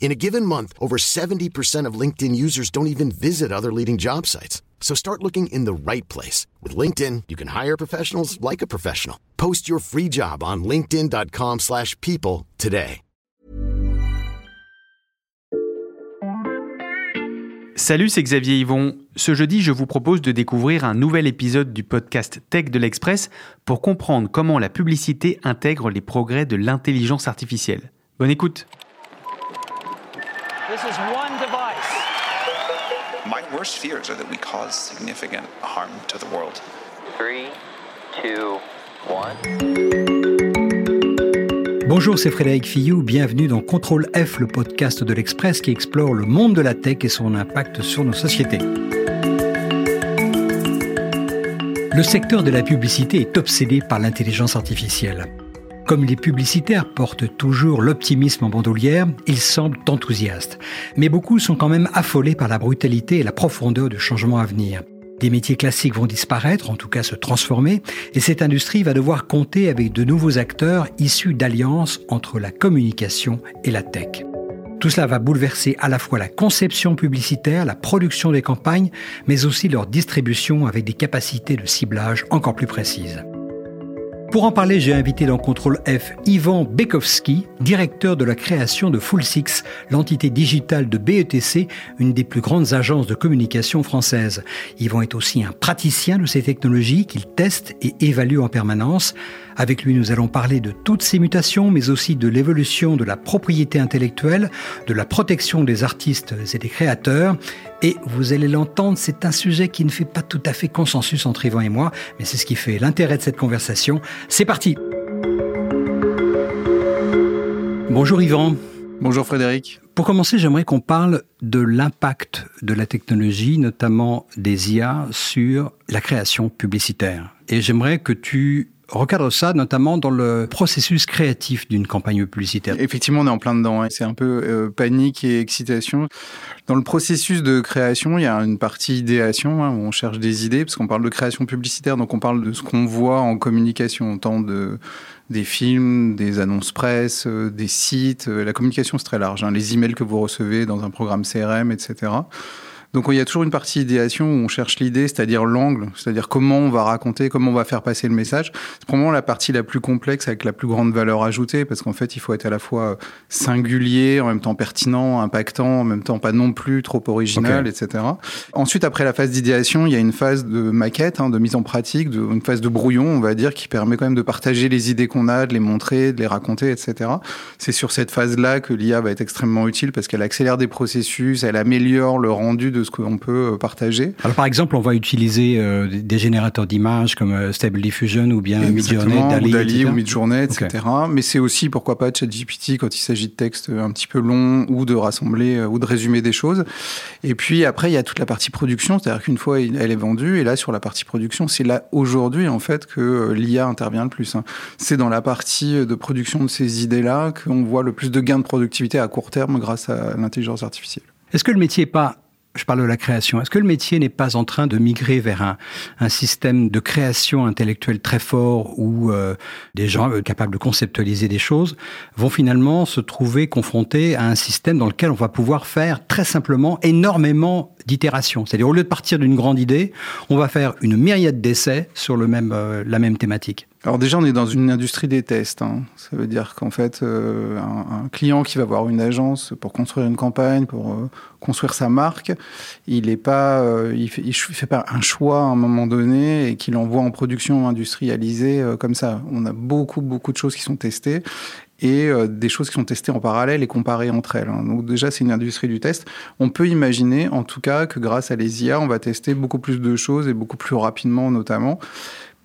In a given month, over 70% of LinkedIn users don't even visit other leading job sites. So start looking in the right place. With LinkedIn, you can hire professionals like a professional. Post your free job on linkedin.com slash people today. Salut, c'est Xavier Yvon. Ce jeudi, je vous propose de découvrir un nouvel épisode du podcast Tech de l'Express pour comprendre comment la publicité intègre les progrès de l'intelligence artificielle. Bonne écoute. This is one device. My worst fears are that we cause significant harm to the world. Three, two, one. Bonjour, c'est Frédéric Fillou. Bienvenue dans Contrôle F, le podcast de l'Express qui explore le monde de la tech et son impact sur nos sociétés. Le secteur de la publicité est obsédé par l'intelligence artificielle. Comme les publicitaires portent toujours l'optimisme en bandoulière, ils semblent enthousiastes. Mais beaucoup sont quand même affolés par la brutalité et la profondeur du changement à venir. Des métiers classiques vont disparaître, en tout cas se transformer, et cette industrie va devoir compter avec de nouveaux acteurs issus d'alliances entre la communication et la tech. Tout cela va bouleverser à la fois la conception publicitaire, la production des campagnes, mais aussi leur distribution avec des capacités de ciblage encore plus précises. Pour en parler, j'ai invité dans Contrôle F Ivan Bekowski, directeur de la création de Full Six, l'entité digitale de BETC, une des plus grandes agences de communication françaises. Yvan est aussi un praticien de ces technologies qu'il teste et évalue en permanence. Avec lui, nous allons parler de toutes ces mutations, mais aussi de l'évolution de la propriété intellectuelle, de la protection des artistes et des créateurs. Et vous allez l'entendre, c'est un sujet qui ne fait pas tout à fait consensus entre Yvan et moi, mais c'est ce qui fait l'intérêt de cette conversation. C'est parti Bonjour Yvan. Bonjour Frédéric. Pour commencer, j'aimerais qu'on parle de l'impact de la technologie, notamment des IA, sur la création publicitaire. Et j'aimerais que tu recadre ça notamment dans le processus créatif d'une campagne publicitaire. Effectivement, on est en plein dedans. Hein. C'est un peu euh, panique et excitation. Dans le processus de création, il y a une partie idéation hein, où on cherche des idées, parce qu'on parle de création publicitaire, donc on parle de ce qu'on voit en communication, tant de des films, des annonces presse, euh, des sites. La communication, c'est très large. Hein. Les emails que vous recevez dans un programme CRM, etc. Donc il y a toujours une partie idéation où on cherche l'idée, c'est-à-dire l'angle, c'est-à-dire comment on va raconter, comment on va faire passer le message. C'est probablement la partie la plus complexe avec la plus grande valeur ajoutée parce qu'en fait il faut être à la fois singulier, en même temps pertinent, impactant, en même temps pas non plus trop original, etc. Ensuite après la phase d'idéation, il y a une phase de maquette, hein, de mise en pratique, de, une phase de brouillon, on va dire, qui permet quand même de partager les idées qu'on a, de les montrer, de les raconter, etc. C'est sur cette phase-là que l'IA va être extrêmement utile parce qu'elle accélère des processus, elle améliore le rendu de de ce qu'on peut euh, partager. Alors par exemple, on va utiliser euh, des générateurs d'images comme euh, Stable Diffusion ou bien Midjourney, Dali, Dali ou Midjourney, etc. Mais c'est aussi pourquoi pas ChatGPT quand il s'agit de textes un petit peu longs ou de rassembler ou de résumer des choses. Et puis après, il y a toute la partie production, c'est-à-dire qu'une fois elle est vendue, et là sur la partie production, c'est là aujourd'hui en fait que l'IA intervient le plus. Hein. C'est dans la partie de production de ces idées-là qu'on voit le plus de gains de productivité à court terme grâce à l'intelligence artificielle. Est-ce que le métier n'est pas je parle de la création. Est-ce que le métier n'est pas en train de migrer vers un, un système de création intellectuelle très fort où euh, des gens euh, capables de conceptualiser des choses vont finalement se trouver confrontés à un système dans lequel on va pouvoir faire très simplement énormément d'itérations. C'est-à-dire au lieu de partir d'une grande idée, on va faire une myriade d'essais sur le même, euh, la même thématique. Alors déjà, on est dans une industrie des tests. hein. Ça veut dire qu'en fait, euh, un, client qui va voir une agence pour construire une campagne, pour euh, construire sa marque, il n'est pas, euh, il fait, fait pas un choix à un moment donné et qu'il envoie en production industrialisée comme ça. On a beaucoup, beaucoup de choses qui sont testées et des choses qui sont testées en parallèle et comparées entre elles. hein. Donc déjà, c'est une industrie du test. On peut imaginer, en tout cas, que grâce à les IA, on va tester beaucoup plus de choses et beaucoup plus rapidement, notamment.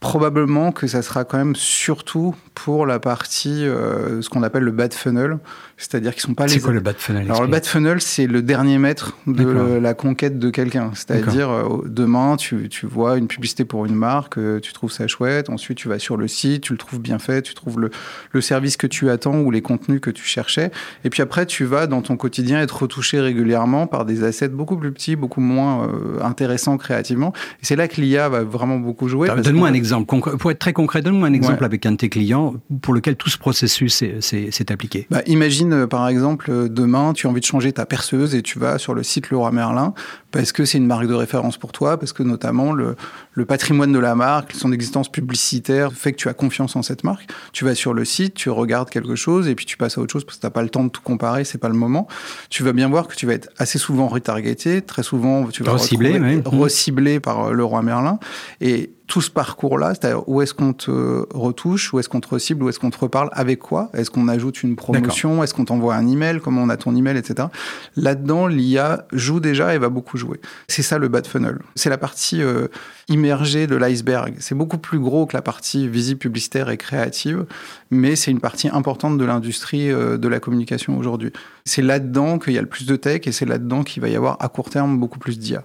Probablement que ça sera quand même surtout pour la partie, euh, ce qu'on appelle le bad funnel, c'est-à-dire qu'ils sont pas les. C'est quoi le bad funnel Alors le explique. bad funnel, c'est le dernier mètre de le- la conquête de quelqu'un. C'est-à-dire, euh, demain, tu, tu vois une publicité pour une marque, euh, tu trouves ça chouette, ensuite tu vas sur le site, tu le trouves bien fait, tu trouves le, le service que tu attends ou les contenus que tu cherchais. Et puis après, tu vas dans ton quotidien être retouché régulièrement par des assets beaucoup plus petits, beaucoup moins euh, intéressants créativement. Et c'est là que l'IA va vraiment beaucoup jouer. Donne-moi un exemple. Pour être très concret, donne-moi un exemple Ouais. avec un de tes clients pour lequel tout ce processus s'est appliqué. Bah, imagine euh, par exemple euh, demain tu as envie de changer ta perceuse et tu vas sur le site Leroy Merlin parce que c'est une marque de référence pour toi, parce que notamment le, le patrimoine de la marque, son existence publicitaire fait que tu as confiance en cette marque. Tu vas sur le site, tu regardes quelque chose et puis tu passes à autre chose parce que tu n'as pas le temps de tout comparer, c'est pas le moment. Tu vas bien voir que tu vas être assez souvent retargeté, très souvent tu vas Reciblé, ouais. reciblé par euh, Leroy Merlin et tout ce parcours-là, c'est-à-dire où est-ce qu'on te retouche, où est-ce qu'on te recible, où est-ce qu'on te reparle, avec quoi? Est-ce qu'on ajoute une promotion? Est-ce qu'on t'envoie un email? Comment on a ton email, etc. Là-dedans, l'IA joue déjà et va beaucoup jouer. C'est ça le bad funnel. C'est la partie euh, immergée de l'iceberg. C'est beaucoup plus gros que la partie visible, publicitaire et créative, mais c'est une partie importante de l'industrie euh, de la communication aujourd'hui. C'est là-dedans qu'il y a le plus de tech et c'est là-dedans qu'il va y avoir à court terme beaucoup plus d'IA.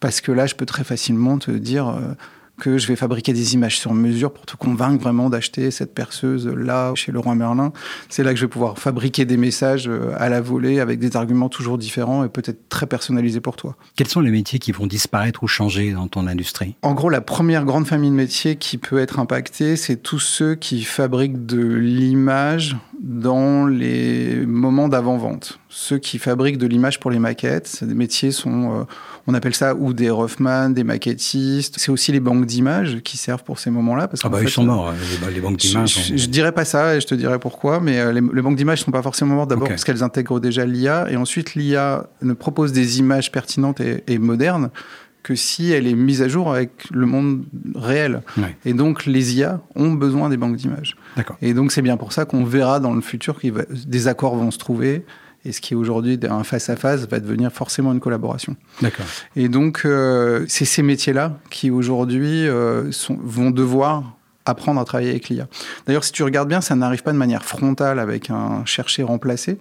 Parce que là, je peux très facilement te dire euh, que je vais fabriquer des images sur mesure pour te convaincre vraiment d'acheter cette perceuse là chez Leroy Merlin. C'est là que je vais pouvoir fabriquer des messages euh, à la volée avec des arguments toujours différents et peut-être très personnalisés pour toi. Quels sont les métiers qui vont disparaître ou changer dans ton industrie? En gros, la première grande famille de métiers qui peut être impactée, c'est tous ceux qui fabriquent de l'image dans les moments d'avant-vente. Ceux qui fabriquent de l'image pour les maquettes, ces métiers sont, euh, on appelle ça ou des Rothman, des maquettistes. C'est aussi les banques d'images qui servent pour ces moments-là. Parce Ah bah fait, ils sont morts, les, les banques d'images. je, sont- je dirais pas ça et je te dirais pourquoi, mais euh, les, les banques d'images sont pas forcément mortes d'abord parce qu'elles intègrent déjà l'IA et ensuite l'IA ne propose des images pertinentes et, et modernes que si elle est mise à jour avec le monde réel. Ouais. Et donc les IA ont besoin des banques d'images. Et donc c'est bien pour ça qu'on verra dans le futur que des accords vont se trouver et ce qui est aujourd'hui un face-à-face va devenir forcément une collaboration. D'accord. Et donc, euh, c'est ces métiers-là qui aujourd'hui euh, vont devoir apprendre à travailler avec l'IA. D'ailleurs, si tu regardes bien, ça n'arrive pas de manière frontale avec un chercher-remplacer.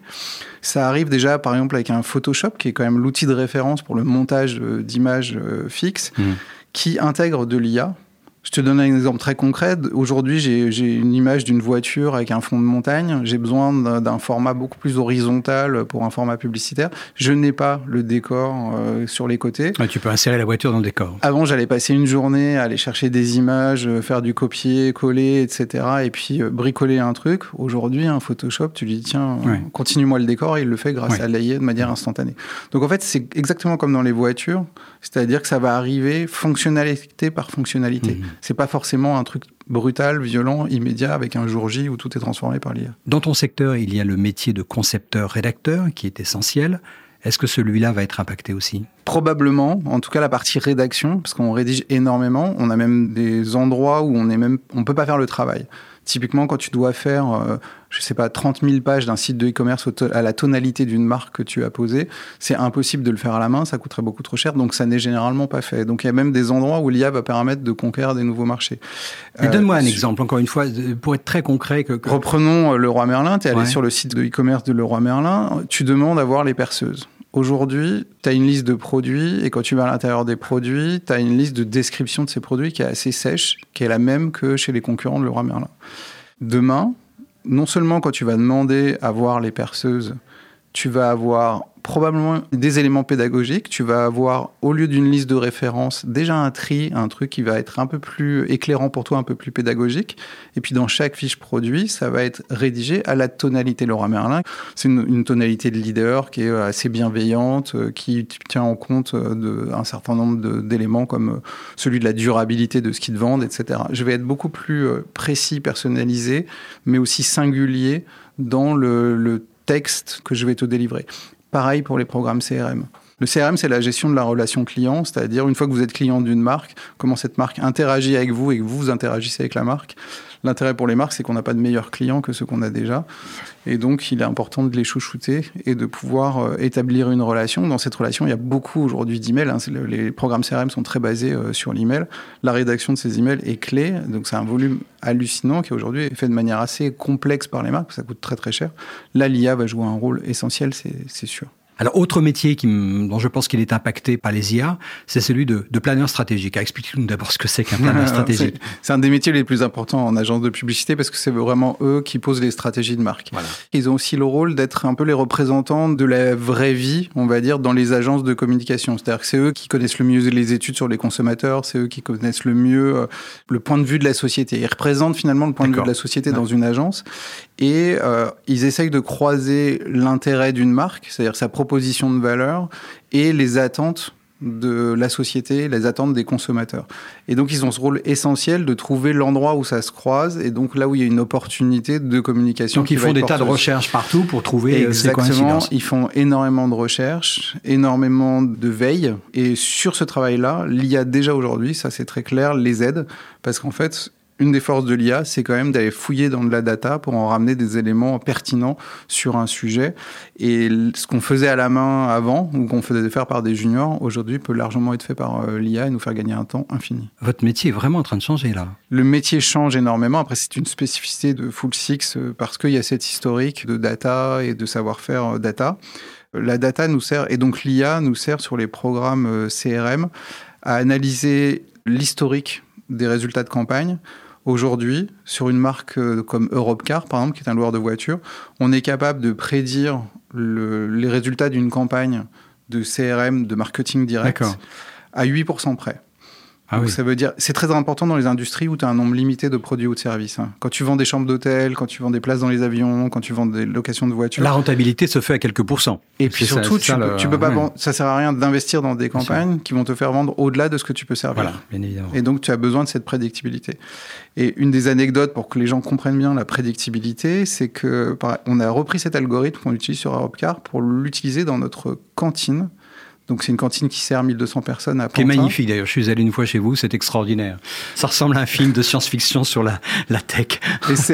Ça arrive déjà, par exemple, avec un Photoshop, qui est quand même l'outil de référence pour le montage euh, d'images fixes, Mhm. qui intègre de l'IA. Je te donne un exemple très concret. Aujourd'hui, j'ai une image d'une voiture avec un fond de montagne. J'ai besoin d'un format beaucoup plus horizontal pour un format publicitaire. Je n'ai pas le décor euh, sur les côtés. Ouais, tu peux insérer la voiture dans le décor. Avant, j'allais passer une journée à aller chercher des images, euh, faire du copier-coller, etc. Et puis euh, bricoler un truc. Aujourd'hui, un Photoshop, tu lui dis, tiens, euh, Ouais. continue-moi le décor, et il le fait grâce Ouais. à l'AI de manière instantanée. Donc en fait, c'est exactement comme dans les voitures, c'est-à-dire que ça va arriver fonctionnalité par fonctionnalité. Mhm. C'est pas forcément un truc brutal, violent, immédiat, avec un jour J où tout est transformé par l'IA. Dans ton secteur, il y a le métier de concepteur-rédacteur qui est essentiel. Est-ce que celui-là va être impacté aussi? Probablement, en tout cas la partie rédaction, parce qu'on rédige énormément. On a même des endroits où on même, on peut pas faire le travail. Typiquement, quand tu dois faire, euh, je sais pas, 30 000 pages d'un site de e-commerce à la tonalité d'une marque que tu as posée, c'est impossible de le faire à la main, ça coûterait beaucoup trop cher, donc ça n'est généralement pas fait. Donc il y a même des endroits où l'IA va permettre de conquérir des nouveaux marchés. Mais Euh, Donne-moi un sur- exemple, encore une fois, pour être très concret. Que, que- Reprenons euh, Leroy Merlin. Tu es allé Ouais. sur le site de e-commerce de Leroy Merlin. Tu demandes à voir les perceuses. Aujourd'hui, tu as une liste de produits et quand tu vas à l'intérieur des produits, tu as une liste de description de ces produits qui est assez sèche, qui est la même que chez les concurrents de Leroy Merlin. Demain, non seulement quand tu vas demander à voir les perceuses, tu vas avoir probablement des éléments pédagogiques. Tu vas avoir, au lieu d'une liste de références, déjà un tri, un truc qui va être un peu plus éclairant pour toi, un peu plus pédagogique. Et puis dans chaque fiche produit, ça va être rédigé à la tonalité Laura Merlin. C'est une, tonalité de leader qui est assez bienveillante, euh, qui tient en compte euh, d'un certain nombre d'éléments comme euh, celui de la durabilité de ce qu'ils te vendent, etc. Je vais être beaucoup plus euh, précis, personnalisé, mais aussi singulier dans le texte que je vais te délivrer. Pareil pour les programmes CRM. Le CRM, c'est la gestion de la relation client, c'est-à-dire une fois que vous êtes client d'une marque, comment cette marque interagit avec vous et que vous, vous interagissez avec la marque. L'intérêt pour les marques, c'est qu'on n'a pas de meilleurs clients que ceux qu'on a déjà. Et donc, il est important de les chouchouter et de pouvoir euh, établir une relation. Dans cette relation, il y a beaucoup aujourd'hui d'emails. hein. Les programmes CRM sont très basés euh, sur l'email. La rédaction de ces emails est clé. Donc, c'est un volume hallucinant qui aujourd'hui est fait de manière assez complexe par les marques. Ça coûte très, très cher. Là, l'IA va jouer un rôle essentiel, c'est sûr. Alors, autre métier qui, dont je pense qu'il est impacté par les IA, c'est celui de, de planeur stratégique. Expliquez-nous d'abord ce que c'est qu'un planeur stratégique. C'est- un des métiers les plus importants en agence de publicité parce que c'est vraiment eux qui posent les stratégies de marque. Voilà. Ils ont aussi le rôle d'être un peu les représentants de la vraie vie, on va dire, dans les agences de communication. C'est-à-dire que c'est eux qui connaissent le mieux les études sur les consommateurs, c'est eux qui connaissent le mieux euh, le point de vue de la société. Ils représentent finalement le point de vue de la société Ouais. dans une agence et euh, ils essayent de croiser l'intérêt d'une marque, c'est-à-dire sa proposition de valeur et les attentes de la société, les attentes des consommateurs. Et donc, ils ont ce rôle essentiel de trouver l'endroit où ça se croise et donc là où il y a une opportunité de communication. Donc, ils font des tas de recherches partout pour trouver euh, ces Exactement, coïncidences. ils font énormément de recherches, énormément de veille. Et sur ce travail-là, l'IA déjà aujourd'hui, ça c'est très clair, les aide. Parce qu'en fait, une des forces de l'IA, c'est quand même d'aller fouiller dans de la data pour en ramener des éléments pertinents sur un sujet. Et ce qu'on faisait à la main avant, ou qu'on faisait faire par des juniors, aujourd'hui peut largement être fait par euh, l'IA et nous faire gagner un temps infini. Votre métier est vraiment en train de changer là. Le métier change énormément. Après, c'est une spécificité de Full Six euh, parce qu'il y a cette historique de data et de savoir-faire euh, data. La data nous sert, et donc l'IA nous sert sur les programmes CRM à analyser l'historique des résultats de campagne. Aujourd'hui, sur une marque euh, comme Europcar, par exemple, qui est un loueur de voitures, on est capable de prédire le- les résultats d'une campagne de CRM, de marketing direct, à 8% près. Ah Donc oui. ça veut dire, c'est très important dans les industries où tu as un nombre limité de produits ou de services. hein. Quand tu vends des chambres d'hôtel, quand tu vends des places dans les avions, quand tu vends des locations de voitures. La rentabilité se fait à quelques pourcents. Et puis ça- surtout, c'est tu, ça peux, le- tu peux pas ouais. vendre- ça sert à rien d'investir dans des campagnes qui vont te faire vendre au-delà de ce que tu peux servir. Voilà, bien évidemment. Et donc, tu as besoin de cette prédictibilité. Et une des anecdotes pour que les gens comprennent bien la prédictibilité, c'est que on a repris cet algorithme qu'on utilise sur Europcar pour l'utiliser dans notre cantine. Donc, c'est une cantine qui sert 1200 personnes à Qui est Pantin. magnifique d'ailleurs. Je suis allé une fois chez vous, c'est extraordinaire. Ça ressemble à un film de science-fiction sur la, la tech.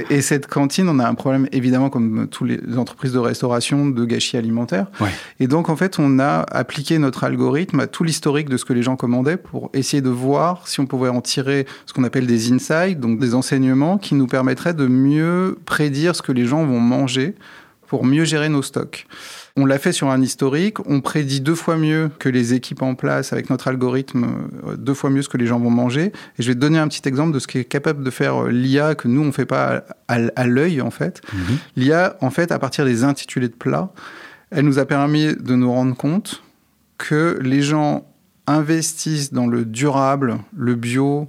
Et, cette cantine, on a un problème évidemment, comme toutes les entreprises de restauration, de gâchis alimentaire. Ouais. Et donc, en fait, on a appliqué notre algorithme à tout l'historique de ce que les gens commandaient pour essayer de voir si on pouvait en tirer ce qu'on appelle des insights, donc des enseignements qui nous permettraient de mieux prédire ce que les gens vont manger pour mieux gérer nos stocks. On l'a fait sur un historique, on prédit deux fois mieux que les équipes en place avec notre algorithme, euh, deux fois mieux ce que les gens vont manger. Et je vais te donner un petit exemple de ce qui est capable de faire euh, l'IA que nous on fait pas à, à- à l'œil en fait. L'IA en fait à partir des intitulés de plats, elle nous a permis de nous rendre compte que les gens investissent dans le durable, le bio,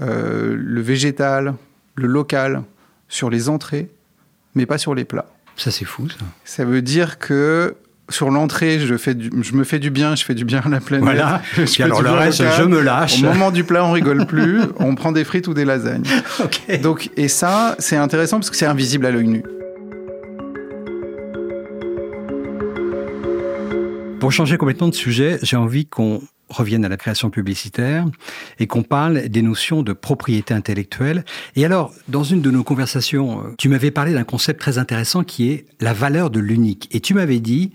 euh, le végétal, le local sur les entrées, mais pas sur les plats. Ça, c'est fou, ça. Ça veut dire que sur l'entrée, je, fais du- je me fais du bien, je fais du bien à la planète. Voilà. Je fais alors, le reste, je me lâche. Au moment du plat, on rigole plus, on prend des frites ou des lasagnes. Ok. Donc, et ça, c'est intéressant parce que c'est invisible à l'œil nu. Pour changer complètement de sujet, j'ai envie qu'on revienne à la création publicitaire et qu'on parle des notions de propriété intellectuelle. Et alors, dans une de nos conversations, euh, tu m'avais parlé d'un concept très intéressant qui est la valeur de l'unique. Et tu m'avais dit,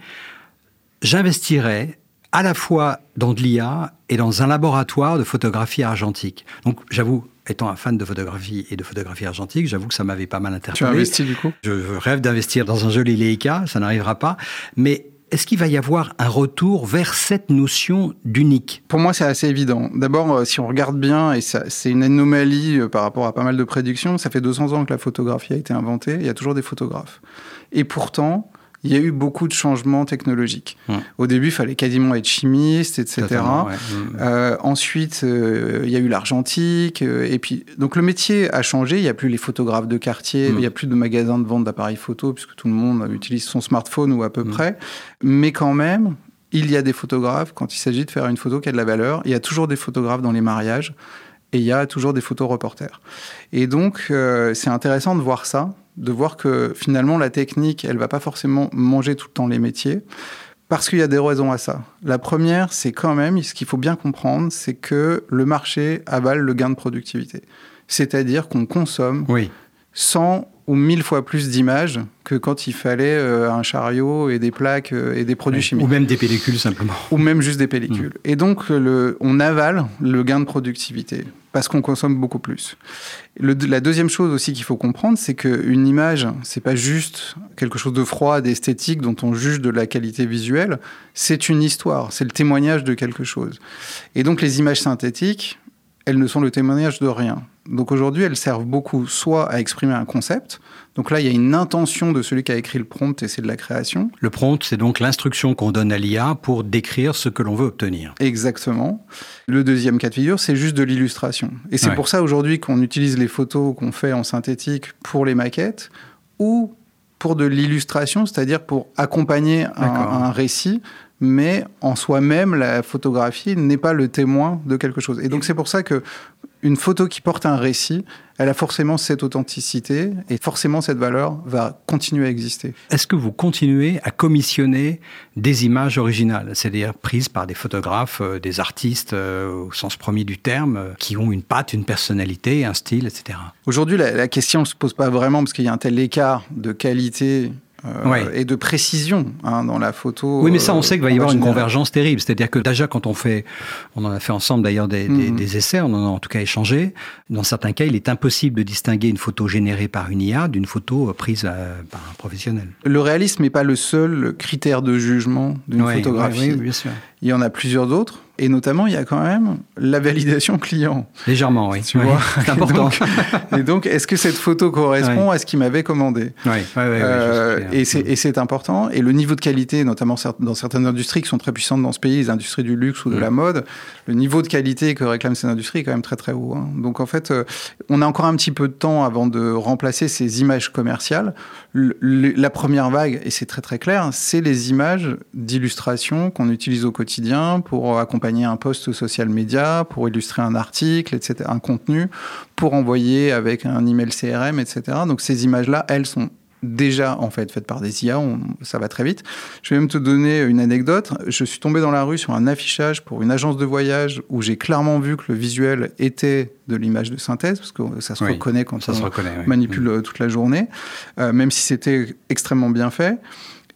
j'investirais à la fois dans de l'IA et dans un laboratoire de photographie argentique. Donc, j'avoue, étant un fan de photographie et de photographie argentique, j'avoue que ça m'avait pas mal Tu interpellé. as investi du coup? Je rêve d'investir dans un joli Leica, ça n'arrivera pas. Mais est-ce qu'il va y avoir un retour vers cette notion d'unique? Pour moi, c'est assez évident. D'abord, euh, si on regarde bien, et c'est une anomalie euh, par rapport à pas mal de prédictions, ça fait 200 ans que la photographie a été inventée, il y a toujours des photographes. Et pourtant, il y a eu beaucoup de changements technologiques. Mmh. Au début, il fallait quasiment être chimiste, etc. Totalement, ouais. Mm. Euh, ensuite, euh, il y a eu l'argentique. euh, et puis, donc le métier a changé. Il n'y a plus les photographes de quartier. Mm. Il n'y a plus de magasins de vente d'appareils photo puisque tout le monde utilise son smartphone ou à peu près. Mais quand même, il y a des photographes quand il s'agit de faire une photo qui a de la valeur. Il y a toujours des photographes dans les mariages et il y a toujours des photos reporters. Et donc, c'est intéressant de voir ça, de voir que finalement la technique, elle va pas forcément manger tout le temps les métiers. Parce qu'il y a des raisons à ça. La première, c'est quand même, ce qu'il faut bien comprendre, c'est que le marché avale le gain de productivité. C'est-à-dire qu'on consomme Oui. 100 ou 1000 fois plus d'images que quand il fallait euh, un chariot et des plaques euh, et des produits chimiques Ou même des pellicules simplement. ou même juste des pellicules. Mm. Et donc, le, on avale le gain de productivité parce qu'on consomme beaucoup plus. La deuxième chose aussi qu'il faut comprendre, c'est qu'une image, c'est pas juste quelque chose de froid, d'esthétique dont on juge de la qualité visuelle. C'est une histoire, c'est le témoignage de quelque chose. Et donc, les images synthétiques, elles ne sont le témoignage de rien. Donc aujourd'hui, elles servent beaucoup soit à exprimer un concept. Donc là, il y a une intention de celui qui a écrit le prompt et c'est de la création. Le prompt, c'est donc l'instruction qu'on donne à l'IA pour décrire ce que l'on veut obtenir. Exactement. Le deuxième cas de figure, c'est juste de l'illustration. Et c'est Ouais. pour ça aujourd'hui qu'on utilise les photos qu'on fait en synthétique pour les maquettes ou pour de l'illustration, c'est-à-dire pour accompagner un récit, mais en soi-même, la photographie n'est pas le témoin de quelque chose. Et donc c'est pour ça que une photo qui porte un récit, elle a forcément cette authenticité et forcément cette valeur va continuer à exister. Est-ce que vous continuez à commissionner des images originales, c'est-à-dire prises par des photographes, euh, des artistes euh, au sens premier du terme, euh, qui ont une patte, une personnalité, un style, etc. Aujourd'hui, la, la question ne se pose pas vraiment parce qu'il y a un tel écart de qualité euh, Ouais. et de précision hein, dans la photo. Oui, mais ça, on euh, sait qu'il va y avoir une convergence terrible. C'est-à-dire que déjà, quand on fait, on en a fait ensemble d'ailleurs des, des- Mhm. des essais, on en a en tout cas échangé. Dans certains cas, il est impossible de distinguer une photo générée par une IA d'une photo euh, prise par un professionnel. Le réalisme n'est pas le seul critère de jugement d'une Ouais, photographie. ouais, oui, bien sûr. Il y en a plusieurs d'autres. Et notamment, il y a quand même la validation client. Légèrement, oui. Tu vois C'est important. Et donc, est-ce que cette photo correspond à ce qu'il m'avait commandé? Euh, je sais, et c'est important. Et le niveau de qualité, notamment dans certaines industries qui sont très puissantes dans ce pays, les industries du luxe ou de Mm. la mode, le niveau de qualité que réclament ces industries est quand même très très haut. hein. Donc en fait, euh, on a encore un petit peu de temps avant de remplacer ces images commerciales. Le- le- la première vague, et c'est très très clair, c'est les images d'illustration qu'on utilise au quotidien pour accompagner un post social média, pour illustrer un article, etc., un contenu, pour envoyer avec un email CRM, etc. Donc ces images-là, elles sont déjà en fait faites par des IA, on- ça va très vite. Je vais même te donner une anecdote. Je suis tombé dans la rue sur un affichage pour une agence de voyage où j'ai clairement vu que le visuel était de l'image de synthèse, parce que ça se Oui, reconnaît quand Ça on se reconnaît. ouais. manipule euh, toute la journée, euh, même si c'était extrêmement bien fait.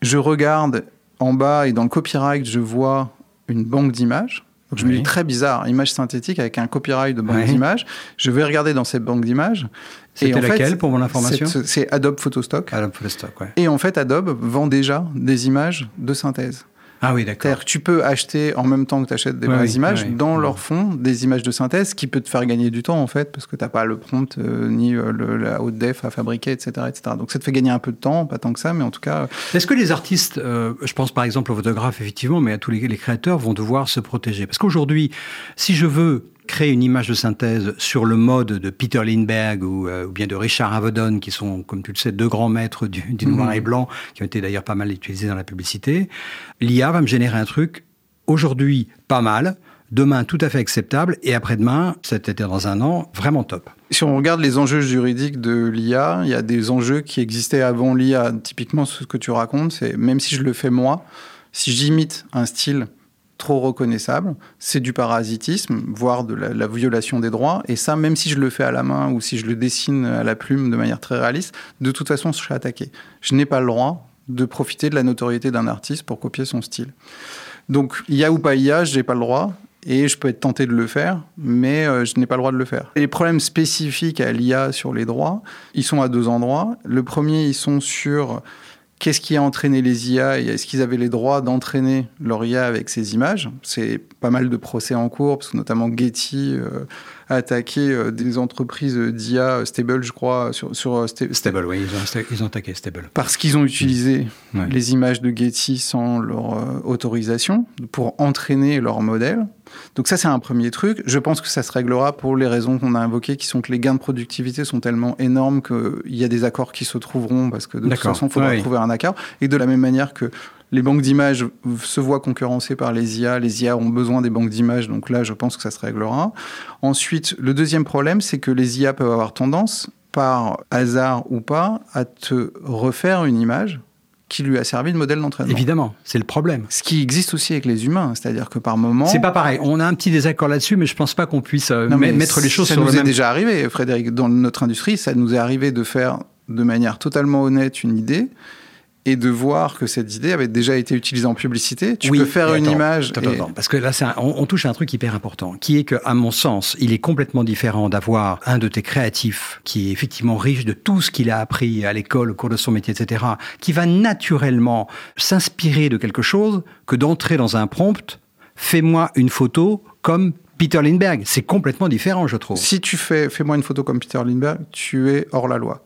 Je regarde en bas et dans le copyright, je vois une banque d'images. Donc je me dis très bizarre, image synthétique avec un copyright de banque d'images. Je vais regarder dans cette banque d'images. C'était fait, laquelle, pour mon information C'est Adobe Photostock. Ah, le stock, ouais. Et en fait, Adobe vend déjà des images de synthèse. Ah oui, d'accord. Tu peux acheter en même temps que tu achètes des Ouais, vraies oui, images ouais, dans Ouais. leur fond des images de synthèse, qui peut te faire gagner du temps en fait, parce que tu n'as pas le prompt euh, ni euh, le- la haute def à fabriquer, etc., etc. Donc ça te fait gagner un peu de temps, pas tant que ça, mais en tout cas, Est-ce que les artistes, euh, je pense par exemple aux photographes effectivement, mais à tous les, les créateurs, vont devoir se protéger? Parce qu'aujourd'hui, si je veux créer une image de synthèse sur le mode de Peter Lindbergh ou, euh, ou bien de Richard Avedon, qui sont, comme tu le sais, deux grands maîtres du, du noir Mhm. et blanc, qui ont été d'ailleurs pas mal utilisés dans la publicité, l'IA va me générer un truc aujourd'hui pas mal, demain tout à fait acceptable, et après-demain, c'est-à-dire dans un an, vraiment top. si on regarde les enjeux juridiques de l'IA, il y a des enjeux qui existaient avant l'IA. Typiquement, ce que tu racontes, c'est même si je le fais moi, si j'imite un style trop reconnaissable, c'est du parasitisme, voire de la, la violation des droits. Et ça, même si je le fais à la main ou si je le dessine à la plume de manière très réaliste, de toute façon, je serai attaqué. Je n'ai pas le droit de profiter de la notoriété d'un artiste pour copier son style. Donc, IA ou pas IA, je n'ai pas le droit. Et je peux être tenté de le faire, mais euh, je n'ai pas le droit de le faire. Les problèmes spécifiques à l'IA sur les droits, ils sont à deux endroits. Le premier, ils sont sur qu'est-ce qui a entraîné les IA et est-ce qu'ils avaient les droits d'entraîner leur IA avec ces images? C'est pas mal de procès en cours, notamment Getty euh, attaqué euh, des entreprises d'IA euh, stable, je crois, sur, sur euh, Sta- Stable, oui, ils ont, ils ont attaqué Stable. parce qu'ils ont utilisé Ouais. les images de Getty sans leur euh, autorisation pour entraîner leur modèle. Donc ça, c'est un premier truc. Je pense que ça se réglera pour les raisons qu'on a invoquées, qui sont que les gains de productivité sont tellement énormes qu'il y a des accords qui se trouveront, parce que de toute façon, il faudra trouver un accord. Et de la même manière que les banques d'images se voient concurrencées par les IA, les IA ont besoin des banques d'images, donc là, je pense que ça se réglera. Ensuite, le deuxième problème, c'est que les IA peuvent avoir tendance, par hasard ou pas, à te refaire une image qui lui a servi de modèle d'entraînement. Évidemment, c'est le problème. Ce qui existe aussi avec les humains, c'est-à-dire que par moment. C'est pas pareil. On a un petit désaccord là-dessus, mais je pense pas qu'on puisse euh, Non, mettre les choses ça sur nous le est même. déjà arrivé, Frédéric, dans notre industrie, ça nous est arrivé de faire de manière totalement honnête une idée et de voir que cette idée avait déjà été utilisée en publicité. Tu Oui, peux faire une image. attends, et- attends, parce que là, c'est un- on, on touche à un truc hyper important, qui est que, à mon sens, il est complètement différent d'avoir un de tes créatifs qui est effectivement riche de tout ce qu'il a appris à l'école, au cours de son métier, etc., qui va naturellement s'inspirer de quelque chose, que d'entrer dans un prompt, fais-moi une photo comme Peter Lindbergh. C'est complètement différent, je trouve. Si tu fais fais-moi une photo comme Peter Lindbergh, tu es hors la loi.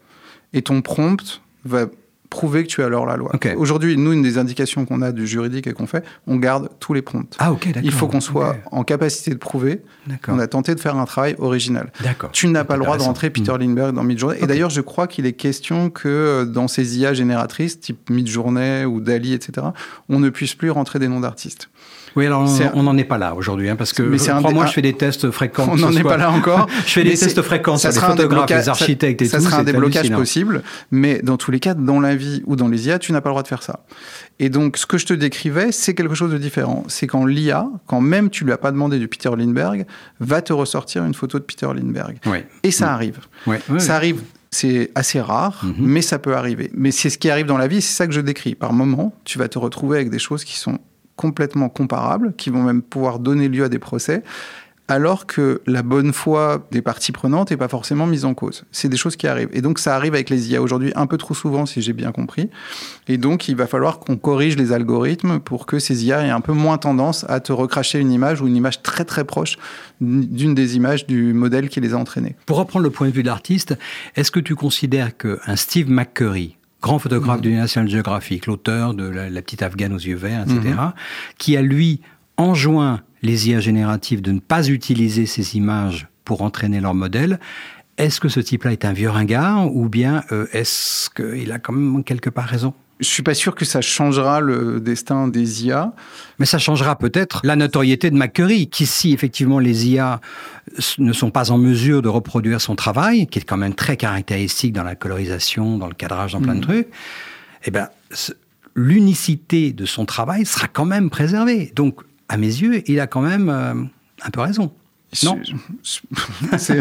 Et ton prompt va prouver que tu es hors la loi. Aujourd'hui, nous, une des indications qu'on a du juridique et qu'on fait, on garde tous les prompts. Ah, ok, d'accord. Il faut qu'on soit en capacité de prouver qu'on a tenté de faire un travail original. D'accord. Tu n'as pas le droit de rentrer Peter Mm. Lindbergh dans Midjourney. Et d'ailleurs, je crois qu'il est question que euh, dans ces IA génératrices, type Midjourney ou Dali, etc., on ne puisse plus rentrer des noms d'artistes. Oui, alors on n'en est pas là aujourd'hui, hein, parce que Mais c'est un crois-moi, dé- je fais des tests fréquents. On n'en est pas là encore. je fais des tests fréquents ça sur les photographes, les architectes et ça, tout. Ça sera un déblocage possible, mais dans tous les cas, dans la vie ou dans les IA, tu n'as pas le droit de faire ça. Et donc, ce que je te décrivais, c'est quelque chose de différent. C'est quand l'IA, quand même tu lui as pas demandé du Peter Lindbergh, va te ressortir une photo de Peter Lindbergh. Oui. Et ça arrive. Ça arrive. C'est assez rare, Mhm. mais ça peut arriver. Mais c'est ce qui arrive dans la vie, c'est ça que je décris. Par moment, tu vas te retrouver avec des choses qui sont complètement comparables, qui vont même pouvoir donner lieu à des procès, alors que la bonne foi des parties prenantes n'est pas forcément mise en cause. C'est des choses qui arrivent. Et donc ça arrive avec les IA aujourd'hui un peu trop souvent, si j'ai bien compris. Et donc il va falloir qu'on corrige les algorithmes pour que ces IA aient un peu moins tendance à te recracher une image ou une image très très proche d'une des images du modèle qui les a entraînées. Pour reprendre le point de vue de l'artiste, est-ce que tu considères qu'un Steve McCurry, grand photographe du National Geographic, l'auteur de la, La petite Afghane aux yeux verts, etc., qui a lui enjoint les IA génératives de ne pas utiliser ces images pour entraîner leur modèle, est-ce que ce type-là est un vieux ringard ou bien euh, est-ce qu'il a quand même quelque part raison? Je suis pas sûr que ça changera le destin des IA. Mais ça changera peut-être la notoriété de McCurry, qui si effectivement les IA ne sont pas en mesure de reproduire son travail, qui est quand même très caractéristique dans la colorisation, dans le cadrage, dans plein de trucs, eh ben l'unicité de son travail sera quand même préservée. Donc, à mes yeux, il a quand même euh, un peu raison. Non? Je,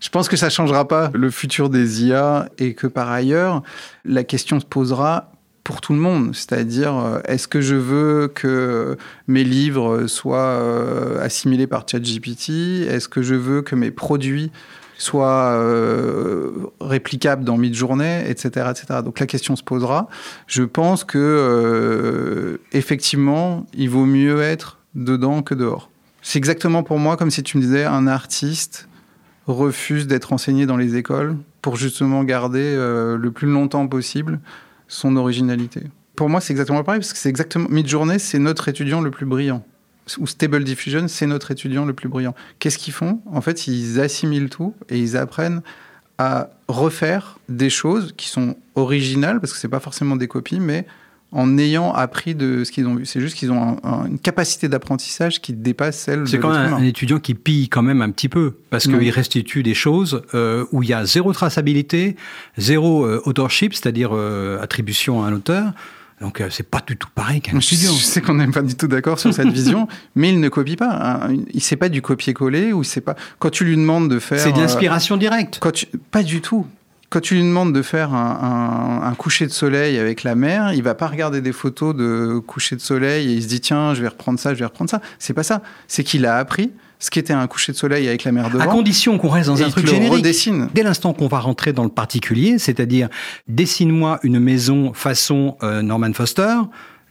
je pense que ça changera pas le futur des IA et que par ailleurs, la question se posera pour tout le monde. C'est-à-dire, euh, est-ce que je veux que mes livres soient euh, assimilés par ChatGPT? Est-ce que je veux que mes produits soient euh, réplicables dans Midjourney, etc., etc. Donc la question se posera. Je pense que euh, effectivement, il vaut mieux être dedans que dehors. C'est exactement pour moi comme si tu me disais un artiste refuse d'être enseigné dans les écoles pour justement garder le plus longtemps possible son originalité. Pour moi, c'est exactement pareil parce que c'est exactement Midjourney, c'est notre étudiant le plus brillant. Ou Stable Diffusion, c'est notre étudiant le plus brillant. Qu'est-ce qu'ils font? En fait, ils assimilent tout et ils apprennent à refaire des choses qui sont originales parce que c'est pas forcément des copies, mais en ayant appris de ce qu'ils ont vu. C'est juste qu'ils ont un- un- une capacité d'apprentissage qui dépasse celle de C'est quand même un, étudiant qui pille quand même un petit peu, parce qu'il restitue des choses euh, où il y a zéro traçabilité, zéro euh, authorship, c'est-à-dire euh, attribution à un auteur. Donc c'est pas du tout pareil qu'un étudiant. je sais qu'on n'est pas du tout d'accord sur cette vision, mais il ne copie pas. hein. Il sait pas du copier-coller ou c'est pas. Quand tu lui demandes de faire. C'est de l'inspiration directe. quand tu- Pas du tout. Quand tu lui demandes de faire un, un- un coucher de soleil avec la mer, il va pas regarder des photos de coucher de soleil et il se dit tiens, je vais reprendre ça, je vais reprendre ça. C'est pas ça. C'est qu'il a appris ce qu'était un coucher de soleil avec la mer devant. À condition qu'on reste dans un truc générique. redessine. Dès l'instant qu'on va rentrer dans le particulier, c'est-à-dire dessine-moi une maison façon euh, Norman Foster,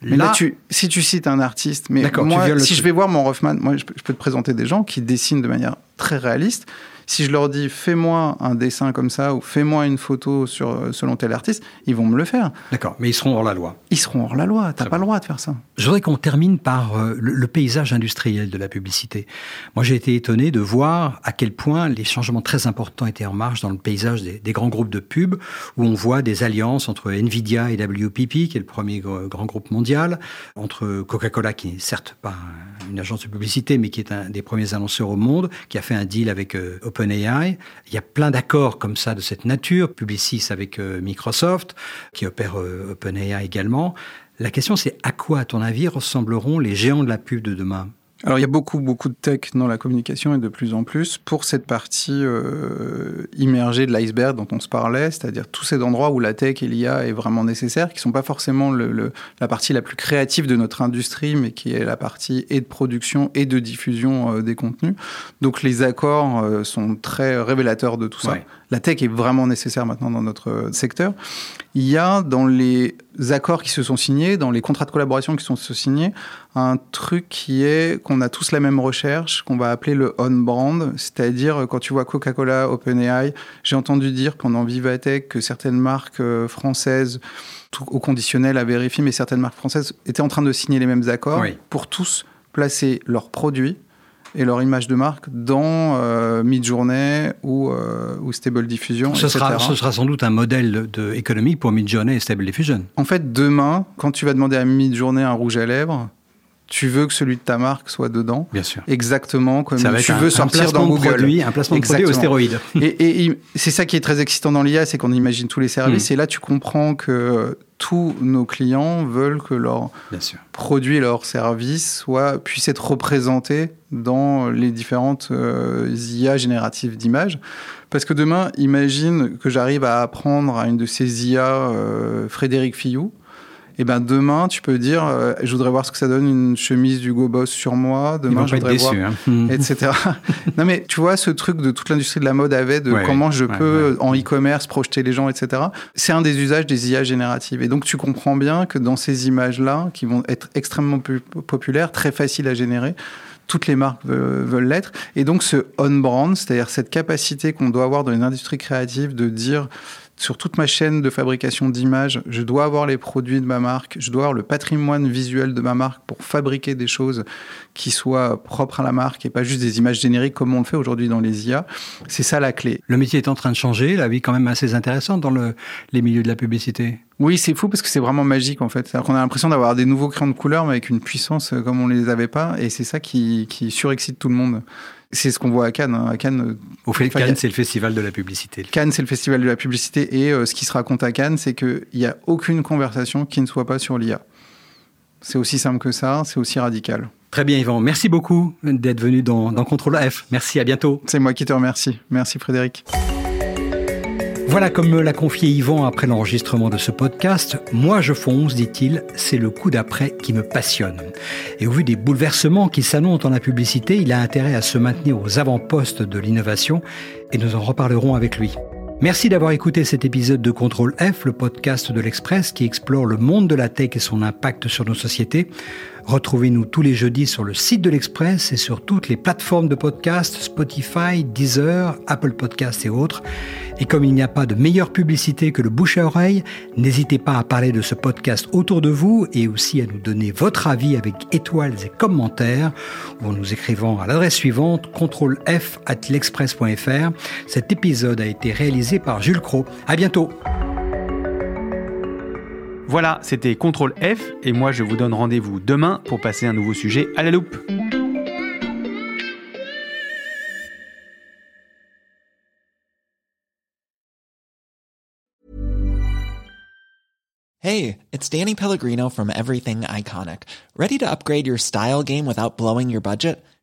Mais là, tu, si tu cites un artiste, mais moi, si je vais voir mon Rothman, moi, je peux te présenter des gens qui dessinent de manière très réaliste. Si je leur dis fais-moi un dessin comme ça ou fais-moi une photo sur, euh, selon tel artiste, ils vont me le faire. D'accord, mais ils seront hors la loi. Ils seront hors la loi. T'as pas le droit de faire ça. Je voudrais qu'on termine par euh, le, le paysage industriel de la publicité. Moi, j'ai été étonné de voir à quel point les changements très importants étaient en marche dans le paysage des, des grands groupes de pub, où on voit des alliances entre Nvidia et WPP, qui est le premier gr- grand groupe mondial, entre Coca-Cola, qui n'est certes pas une agence de publicité, mais qui est un des premiers annonceurs au monde, qui a fait un deal avec euh, OpenAI. Il y a plein d'accords comme ça de cette nature. Publicis avec euh, Microsoft, qui opère euh, OpenAI également. La question, c'est à quoi, à ton avis, ressembleront les géants de la pub de demain? Alors, il y a beaucoup, beaucoup de tech dans la communication et de plus en plus pour cette partie euh, immergée de l'iceberg dont on se parlait, c'est-à-dire tous ces endroits où la tech et l'IA est vraiment nécessaire, qui sont pas forcément le, le- la partie la plus créative de notre industrie, mais qui est la partie et de production et de diffusion euh, des contenus. Donc, les accords euh, sont très révélateurs de tout ça. Ouais. La tech est vraiment nécessaire maintenant dans notre euh, secteur. Il y a dans les accords qui se sont signés, dans les contrats de collaboration qui sont signés, un truc qui est qu'on a tous la même recherche, qu'on va appeler le on-brand, c'est-à-dire euh, quand tu vois Coca-Cola, OpenAI, j'ai entendu dire pendant Vivatech que certaines marques euh, françaises, tout au conditionnel à vérifier, mais certaines marques françaises étaient en train de signer les mêmes accords Oui. pour tous placer leurs produits et leur image de marque dans euh, Midjourney ou, euh, ou Stable Diffusion, ce etc. sera, ce sera sans doute un modèle de économique pour Midjourney et Stable Diffusion. En fait, demain, quand tu vas demander à Midjourney un rouge à lèvres, tu veux que celui de ta marque soit dedans, Bien sûr. exactement comme Ça tu un- veux un sortir placement dans Google. produit, un placement de produit au Exactement. stéroïde. Et, c'est ça qui est très excitant dans l'IA, c'est qu'on imagine tous les services. Mm. Et là, tu comprends que tous nos clients veulent que leurs produits et leurs services soient, puissent être représentés dans les différentes euh, IA génératives d'images. Parce que demain, imagine que j'arrive à apprendre à une de ces IA, euh, Frédéric Fillou. Et ben demain, tu peux dire, euh, je voudrais voir ce que ça donne une chemise d'Hugo Boss sur moi. Demain, je voudrais voir hein. etc. non mais tu vois ce truc de toute l'industrie de la mode avait de Ouais, comment je ouais, peux ouais. en e-commerce projeter les gens, etc. C'est un des usages des IA génératives. Et donc tu comprends bien que dans ces images-là, qui vont être extrêmement pu- populaires, très faciles à générer, toutes les marques veulent veulent l'être. Et donc ce on-brand, c'est-à-dire cette capacité qu'on doit avoir dans une industrie créative de dire sur toute ma chaîne de fabrication d'images, je dois avoir les produits de ma marque, je dois avoir le patrimoine visuel de ma marque pour fabriquer des choses qui soient propres à la marque et pas juste des images génériques comme on le fait aujourd'hui dans les IA. C'est ça la clé. Le métier est en train de changer, la vie est quand même assez intéressante dans le, les milieux de la publicité. Oui, c'est fou parce que c'est vraiment magique en fait. C'est-à-dire qu'on a l'impression d'avoir des nouveaux crayons de couleur mais avec une puissance euh, comme on les avait pas et c'est ça qui, qui surexcite tout le monde. C'est ce qu'on voit à Cannes. hein. À Cannes, euh, Au fait, a- Cannes, c'est le festival de la publicité. Cannes, c'est le festival de la publicité et euh, ce qui se raconte à Cannes, c'est qu'il n'y a aucune conversation qui ne soit pas sur l'IA. C'est aussi simple que ça, c'est aussi radical. Très bien, Yvan. Merci beaucoup d'être venu dans, dans Contrôle F. Merci, à bientôt. C'est moi qui te remercie. Merci Frédéric. Voilà comme me l'a confié Yvan après l'enregistrement de ce podcast. Moi, je fonce, dit-il, c'est le coup d'après qui me passionne. Et au vu des bouleversements qui s'annoncent dans la publicité, il a intérêt à se maintenir aux avant-postes de l'innovation et nous en reparlerons avec lui. Merci d'avoir écouté cet épisode de Contrôle F, le podcast de l'Express qui explore le monde de la tech et son impact sur nos sociétés. Retrouvez-nous tous les jeudis sur le site de l'Express et sur toutes les plateformes de podcast, Spotify, Deezer, Apple Podcasts et autres. Et comme il n'y a pas de meilleure publicité que le bouche à oreille, n'hésitez pas à parler de ce podcast autour de vous et aussi à nous donner votre avis avec étoiles et commentaires ou en nous écrivant à l'adresse suivante contrôle F at l'express.fr. Cet épisode a été réalisé par Jules Cro. À bientôt! Voilà, c'était Contrôle F et moi je vous donne rendez-vous demain pour passer un nouveau sujet à la loupe. Hey, it's Danny Pellegrino from Everything Iconic. Ready to upgrade your style game without blowing your budget?